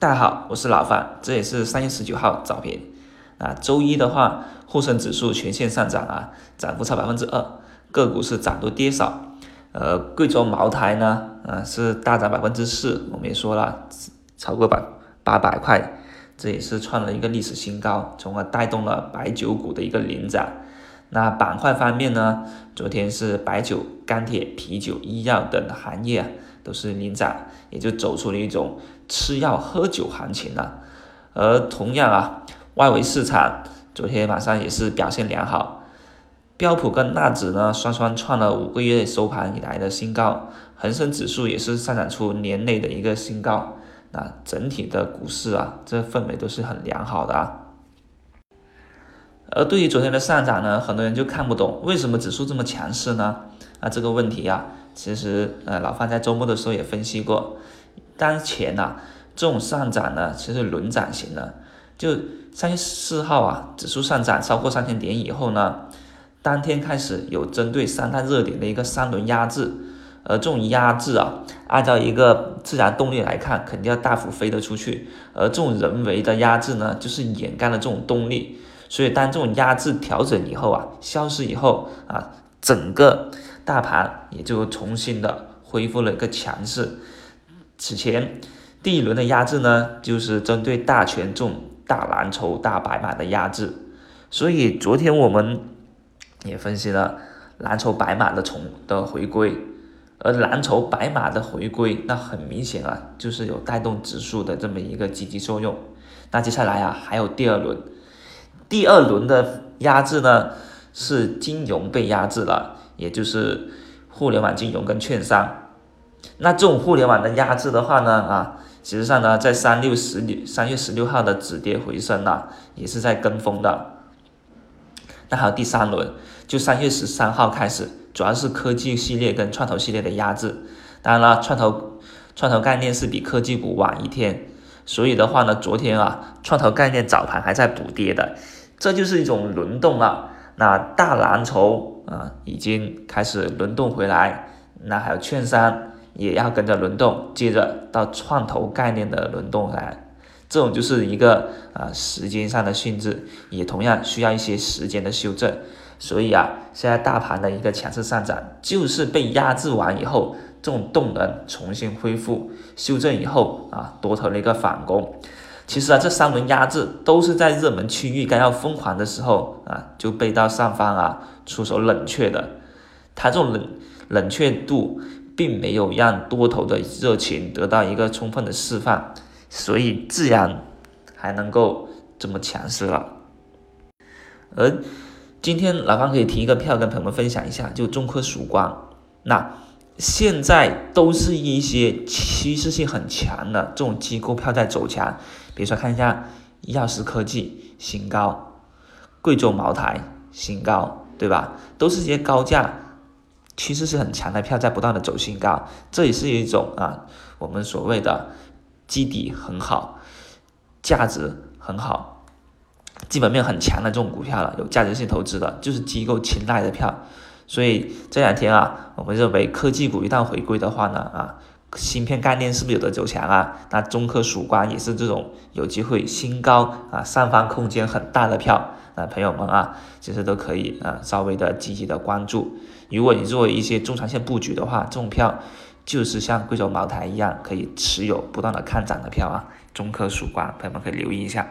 大家好，我是老范，这也是三月十九号早评啊。周一的话，沪深指数全线上涨啊，涨幅超百分之二，个股是涨多跌少。呃，贵州茅台呢，啊是大涨百分之四，我们也说了，超过百八百块，这也是创了一个历史新高，从而带动了白酒股的一个领涨。那板块方面呢，昨天是白酒、钢铁、啤酒、医药等行业。都是领涨，也就走出了一种吃药喝酒行情了。而同样啊，外围市场昨天晚上也是表现良好，标普跟纳指呢双双创了五个月收盘以来的新高，恒生指数也是上涨出年内的一个新高。那整体的股市啊，这氛围都是很良好的啊。而对于昨天的上涨呢，很多人就看不懂为什么指数这么强势呢？那，这个问题啊。其实，呃，老范在周末的时候也分析过，当前呐，这种上涨呢，其实轮涨型的。就三月四号啊，指数上涨超过三千点以后呢，当天开始有针对三大热点的一个三轮压制，而这种压制啊，按照一个自然动力来看，肯定要大幅飞得出去，而这种人为的压制呢，就是掩盖了这种动力。所以，当这种压制调整以后啊，消失以后啊，整个。大盘也就重新的恢复了一个强势。此前第一轮的压制呢，就是针对大权重、大蓝筹、大白马的压制。所以昨天我们也分析了蓝筹白马的重的回归，而蓝筹白马的回归，那很明显啊，就是有带动指数的这么一个积极作用。那接下来啊，还有第二轮，第二轮的压制呢，是金融被压制了。也就是互联网金融跟券商，那这种互联网的压制的话呢，啊，实际上呢，在三六十六三月十六号的止跌回升呢，也是在跟风的。那还有第三轮，就三月十三号开始，主要是科技系列跟创投系列的压制。当然了，创投创投概念是比科技股晚一天，所以的话呢，昨天啊，创投概念早盘还在补跌的，这就是一种轮动了。那大蓝筹啊，已经开始轮动回来，那还有券商也要跟着轮动，接着到创投概念的轮动来，这种就是一个啊时间上的性质，也同样需要一些时间的修正。所以啊，现在大盘的一个强势上涨，就是被压制完以后，这种动能重新恢复，修正以后啊，多头的一个反攻。其实啊，这三轮压制都是在热门区域刚要疯狂的时候啊，就被到上方啊出手冷却的。它这种冷冷却度，并没有让多头的热情得到一个充分的释放，所以自然还能够这么强势了。而今天老方可以提一个票跟朋友们分享一下，就中科曙光，那。现在都是一些趋势性很强的这种机构票在走强，比如说看一下药石科技新高，贵州茅台新高，对吧？都是一些高价趋势是很强的票在不断的走新高，这也是一种啊我们所谓的基底很好，价值很好，基本面很强的这种股票了，有价值性投资的，就是机构青睐的票。所以这两天啊，我们认为科技股一旦回归的话呢，啊，芯片概念是不是有的走强啊？那中科曙光也是这种有机会新高啊，上方空间很大的票，那朋友们啊，其实都可以啊，稍微的积极的关注。如果你做一些中长线布局的话，这种票就是像贵州茅台一样，可以持有不断的看涨的票啊，中科曙光，朋友们可以留意一下。